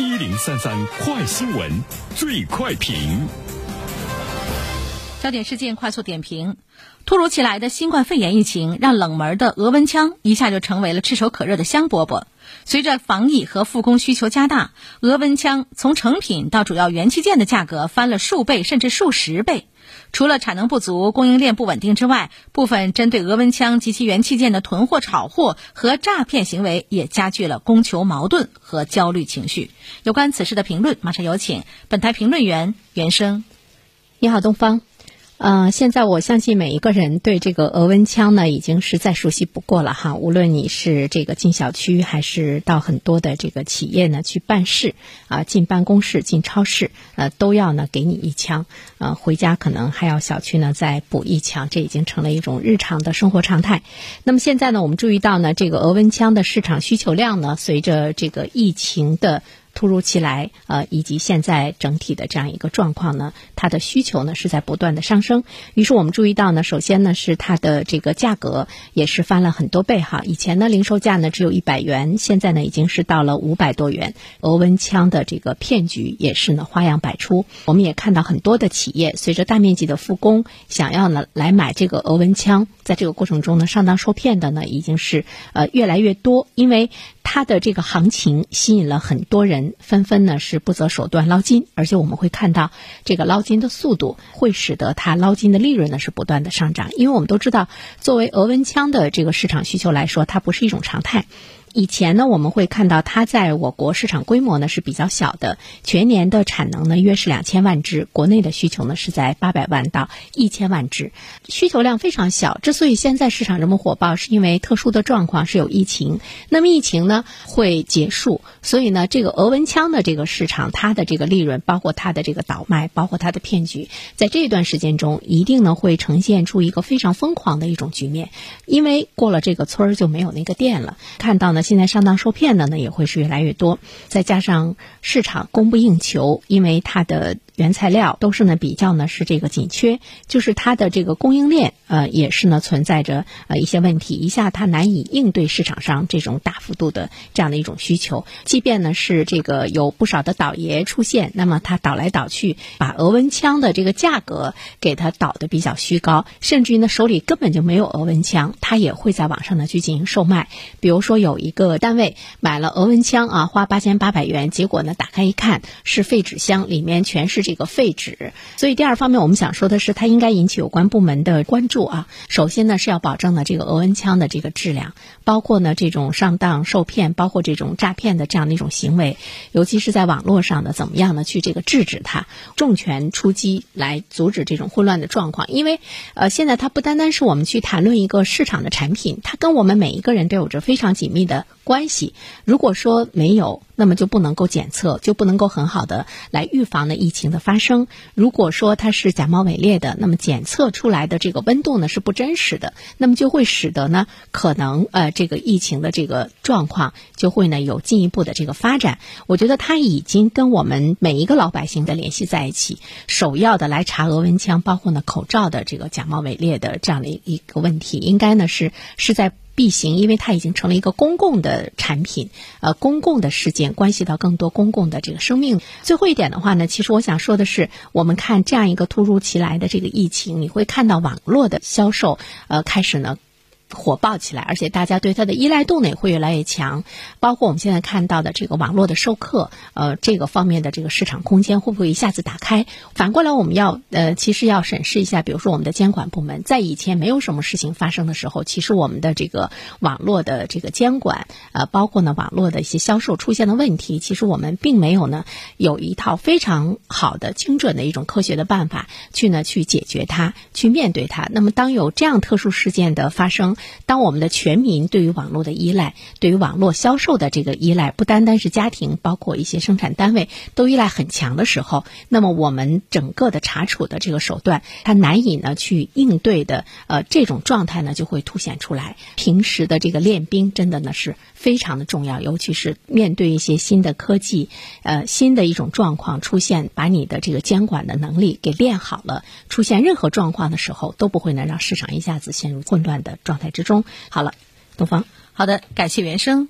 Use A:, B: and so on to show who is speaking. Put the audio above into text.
A: 一零三三快新闻，最快评。
B: 焦点事件快速点评：突如其来的新冠肺炎疫情，让冷门的额温枪一下就成为了炙手可热的香饽饽。随着防疫和复工需求加大，额温枪从成品到主要元器件的价格翻了数倍甚至数十倍。除了产能不足、供应链不稳定之外，部分针对额温枪及其元器件的囤货、炒货和诈骗行为，也加剧了供求矛盾和焦虑情绪。有关此事的评论，马上有请本台评论员袁生。
C: 你好，东方。呃，现在我相信每一个人对这个额温枪呢，已经是再熟悉不过了哈。无论你是这个进小区，还是到很多的这个企业呢去办事啊，进办公室、进超市，呃，都要呢给你一枪，呃，回家可能还要小区呢再补一枪，这已经成了一种日常的生活常态。那么现在呢，我们注意到呢，这个额温枪的市场需求量呢，随着这个疫情的。突如其来，呃，以及现在整体的这样一个状况呢，它的需求呢是在不断的上升。于是我们注意到呢，首先呢是它的这个价格也是翻了很多倍哈。以前呢零售价呢只有一百元，现在呢已经是到了五百多元。额温枪的这个骗局也是呢花样百出。我们也看到很多的企业随着大面积的复工，想要呢来买这个额温枪，在这个过程中呢上当受骗的呢已经是呃越来越多，因为。它的这个行情吸引了很多人，纷纷呢是不择手段捞金，而且我们会看到这个捞金的速度会使得它捞金的利润呢是不断的上涨，因为我们都知道，作为额温枪的这个市场需求来说，它不是一种常态。以前呢，我们会看到它在我国市场规模呢是比较小的，全年的产能呢约是两千万只，国内的需求呢是在八百万到一千万只，需求量非常小。之所以现在市场这么火爆，是因为特殊的状况是有疫情。那么疫情呢会结束，所以呢这个额温枪的这个市场，它的这个利润，包括它的这个倒卖，包括它的骗局，在这段时间中一定呢会呈现出一个非常疯狂的一种局面，因为过了这个村儿就没有那个店了。看到呢。现在上当受骗的呢也会是越来越多，再加上市场供不应求，因为它的原材料都是呢比较呢是这个紧缺，就是它的这个供应链呃也是呢存在着呃一些问题，一下它难以应对市场上这种大幅度的这样的一种需求。即便呢是这个有不少的倒爷出现，那么它倒来倒去，把额温枪的这个价格给它倒的比较虚高，甚至于呢手里根本就没有额温枪，它也会在网上呢去进行售卖。比如说有一。个单位买了额温枪啊，花八千八百元，结果呢，打开一看是废纸箱，里面全是这这个废纸。所以第二方面，我们想说的是，它应该引起有关部门的关注啊。首先呢，是要保证呢这个额温枪的这个质量，包括呢这种上当受骗，包括这种诈骗的这样的一种行为，尤其是在网络上的怎么样呢去这个制止它，重拳出击来阻止这种混乱的状况。因为呃，现在它不单单是我们去谈论一个市场的产品，它跟我们每一个人都有着非常紧密的。关系，如果说没有。那么就不能够检测，就不能够很好的来预防呢疫情的发生。如果说它是假冒伪劣的，那么检测出来的这个温度呢是不真实的，那么就会使得呢可能呃这个疫情的这个状况就会呢有进一步的这个发展。我觉得它已经跟我们每一个老百姓的联系在一起，首要的来查额温枪，包括呢口罩的这个假冒伪劣的这样的一个问题，应该呢是是在必行，因为它已经成了一个公共的产品，呃公共的事件。关系到更多公共的这个生命。最后一点的话呢，其实我想说的是，我们看这样一个突如其来的这个疫情，你会看到网络的销售，呃，开始呢。火爆起来，而且大家对它的依赖度呢也会越来越强。包括我们现在看到的这个网络的授课，呃，这个方面的这个市场空间会不会一下子打开？反过来，我们要呃，其实要审视一下，比如说我们的监管部门，在以前没有什么事情发生的时候，其实我们的这个网络的这个监管，呃，包括呢网络的一些销售出现的问题，其实我们并没有呢有一套非常好的、精准的一种科学的办法去呢去解决它，去面对它。那么，当有这样特殊事件的发生，当我们的全民对于网络的依赖，对于网络销售的这个依赖，不单单是家庭，包括一些生产单位都依赖很强的时候，那么我们整个的查处的这个手段，它难以呢去应对的，呃，这种状态呢就会凸显出来。平时的这个练兵真的呢是非常的重要，尤其是面对一些新的科技，呃，新的一种状况出现，把你的这个监管的能力给练好了，出现任何状况的时候，都不会呢让市场一下子陷入混乱的状态。之中，好了，东方，
B: 好的，感谢原声。